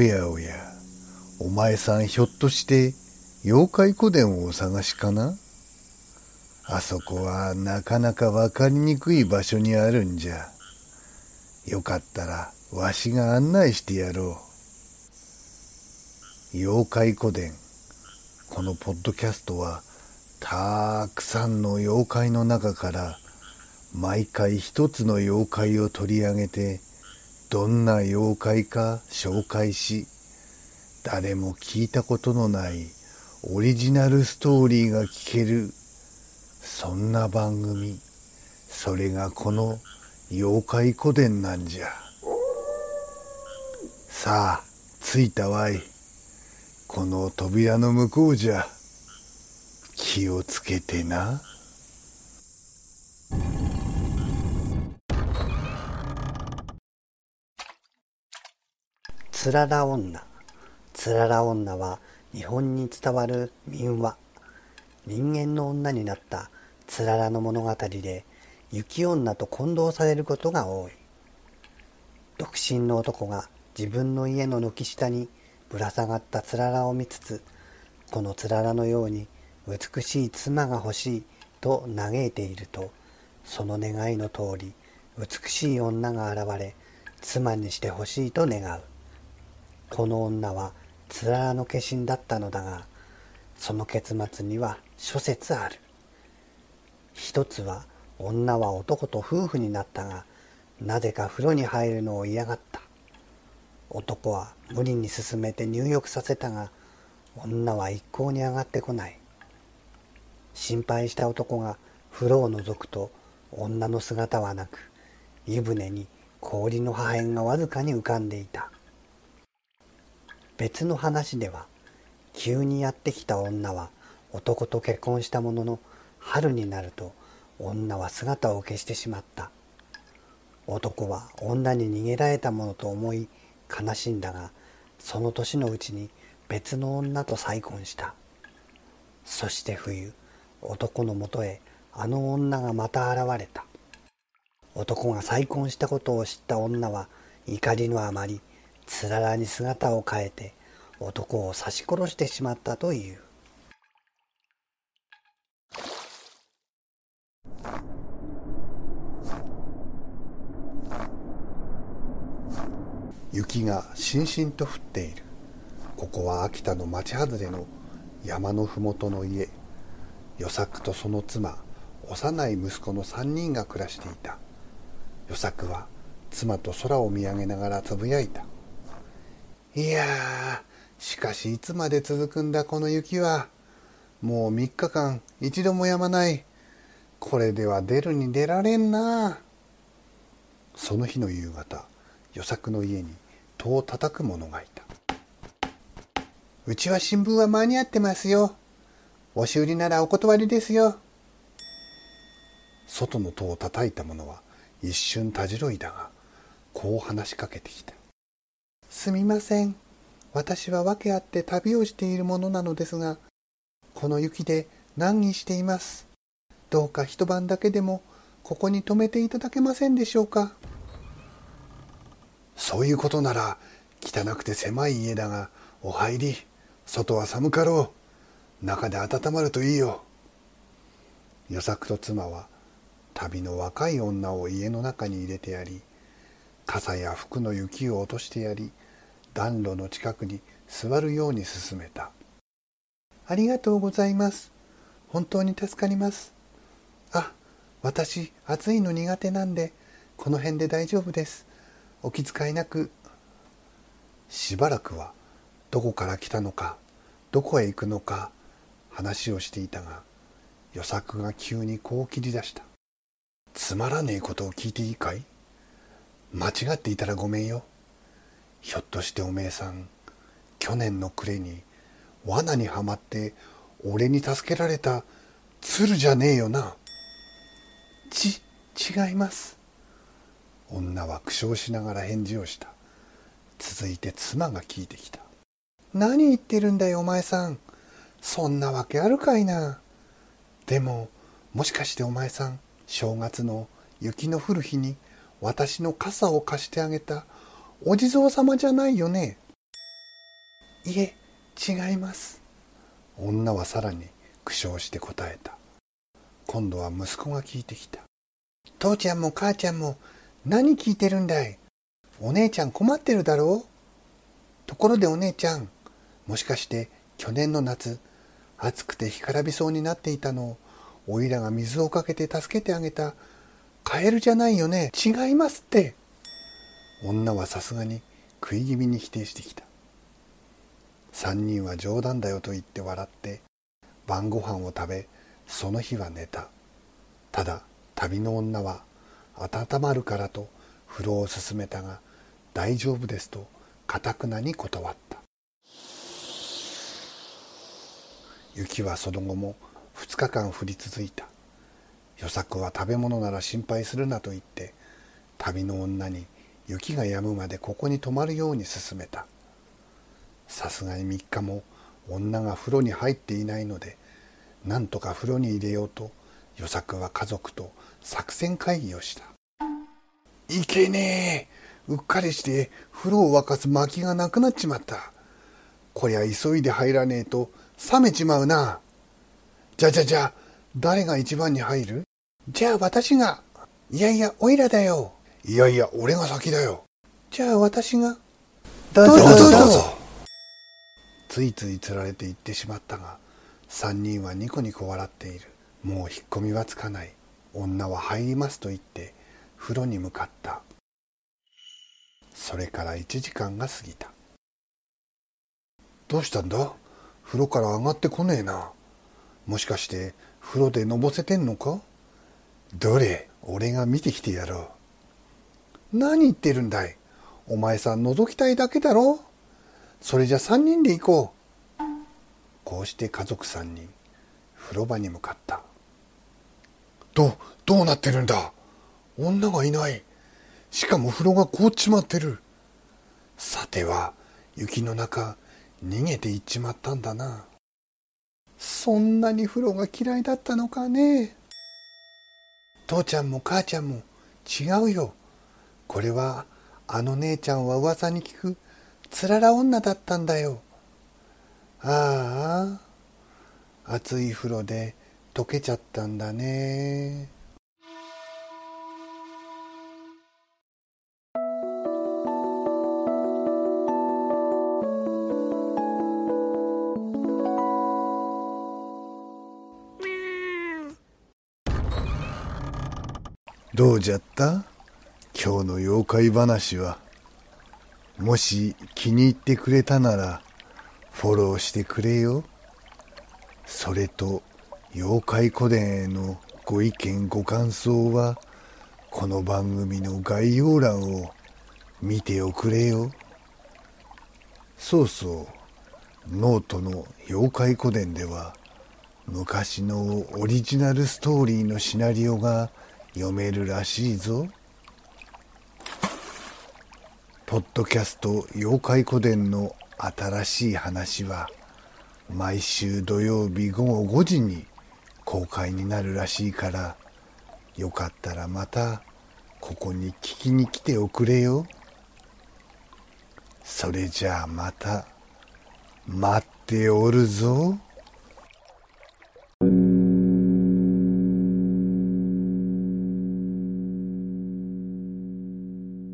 おやおや、お前さんひょっとして妖怪古殿をお探しかな？あそこはなかなかわかりにくい場所にあるんじゃ。よかったらわしが案内してやろう。妖怪古殿。このポッドキャストはたくさんの妖怪の中から毎回一つの妖怪を取り上げてどんな妖怪か紹介し誰も聞いたことのないオリジナルストーリーが聞けるそんな番組。それがこの妖怪古典なんじゃ。さあ着いたわい。この扉の向こうじゃ。気をつけてな。つらら女。つらら女は日本に伝わる民話。人間の女になったつららの物語で雪女と混同されることが多い。独身の男が自分の家の軒下にぶら下がったつららを見つつこのつららのように美しい妻が欲しいと嘆いているとその願いの通り美しい女が現れ妻にしてほしいと願う。この女はつららの化身だったのだがその結末には諸説ある。一つは女は男と夫婦になったがなぜか風呂に入るのを嫌がった。男は無理に進めて入浴させたが女は一向に上がってこない。心配した男が風呂を覗くと女の姿はなく湯船に氷の破片がわずかに浮かんでいた。別の話では急にやってきた女は男と結婚したものの春になると女は姿を消してしまった。男は女に逃げられたものと思い悲しんだがその年のうちに別の女と再婚した。そして冬男のもとへあの女がまた現れた。男が再婚したことを知った女は怒りのあまりつらに姿を変えて男を刺し殺してしまったという。雪がしんしんと降っている。ここは秋田の町外れの山の麓の家。与作とその妻幼い息子の3人が暮らしていた。与作は妻と空を見上げながらつぶやいた。いやしかしいつまで続くんだこの雪は。もう3日間一度も止まない。これでは出るに出られんな。その日の夕方与作の家に戸を叩く者がいた。うちは新聞は間に合ってますよ。押し売りならお断りですよ。外の戸を叩いた者は一瞬たじろいだがこう話しかけてきた。すみません。私は訳あって旅をしているものなのですがこの雪で難儀しています。どうか一晩だけでもここに泊めていただけませんでしょうか。そういうことなら汚くて狭い家だがお入り外は寒かろう。中で温まるといいよ。与作と妻は旅の若い女を家の中に入れてやり傘や服の雪を落としてやり暖炉の近くに座るように勧めた。ありがとうございます。本当に助かります。あ私暑いの苦手なんでこの辺で大丈夫です。お気遣いなく。しばらくはどこから来たのかどこへ行くのか話をしていたが与作が急にこう切り出した。つまらねえことを聞いていいかい？間違っていたらごめんよ。ひょっとしておめえさん去年の暮れに罠にはまって俺に助けられた鶴じゃねえよな。ち違います。女は苦笑しながら返事をした。続いて妻が聞いてきた。何言ってるんだよお前さん。そんなわけあるかいな。でももしかしてお前さん正月の雪の降る日に私の傘を貸してあげたお地蔵様じゃないよね。いえ違います。女はさらに苦笑して答えた。今度は息子が聞いてきた。父ちゃんも母ちゃんも何聞いてるんだい。お姉ちゃん困ってるだろう。ところでお姉ちゃんもしかして去年の夏暑くて干からびそうになっていたのをおいらが水をかけて助けてあげた。カエルじゃないよね。違いますって。女はさすがに食い気味に否定してきた。三人は冗談だよと言って笑って晩ご飯を食べその日は寝た。ただ旅の女は温まるからと風呂を勧めたが大丈夫ですとかたくなに断った。雪はその後も2日間降り続いた。与作は食べ物なら心配するなと言って旅の女に雪が止むまでここに泊まるように勧めた。さすがに3日も女が風呂に入っていないのでなんとか風呂に入れようと与作は家族と作戦会議をした。いけねえ！うっかりして風呂を沸かす薪がなくなっちまった。こりゃ急いで入らねえと冷めちまうな。じゃじゃじゃ誰が一番に入る？じゃあ私が。いやいやおいらだよ。いやいや俺が先だよ。じゃあ私が？どうぞ。どうぞ。どうぞ。ついついつられて行ってしまったが三人はニコニコ笑っている。もう引っ込みはつかない。女は入りますと言って風呂に向かった。それから1時間が過ぎた。どうしたんだ？風呂から上がってこねえな。もしかして風呂でのぼせてんのか？どれ？俺が見てきてやろう何言ってるんだい？お前さん覗きたいだけだろ？それじゃ三人で行こう。こうして家族三人風呂場に向かった。どどうなってるんだ？女がいない。しかも風呂が凍っちまってる。さては雪の中逃げていっちまったんだな。そんなに風呂が嫌いだったのかね？父ちゃんも母ちゃんも違うよ。これはあの姉ちゃんは噂に聞くつらら女だったんだよ。ああ熱い風呂で溶けちゃったんだね。どうじゃった？今日の妖怪話はもし気に入ってくれたならフォローしてくれよ。それと妖怪古伝へのご意見ご感想はこの番組の概要欄を見ておくれよ。そうそうノートの妖怪古伝では昔のオリジナルストーリーのシナリオが読めるらしいぞ。ポッドキャスト「妖怪古典」の新しい話は毎週土曜日午後5時に公開になるらしいからよかったらまたここに聞きに来ておくれよそれじゃあまた待っておるぞ。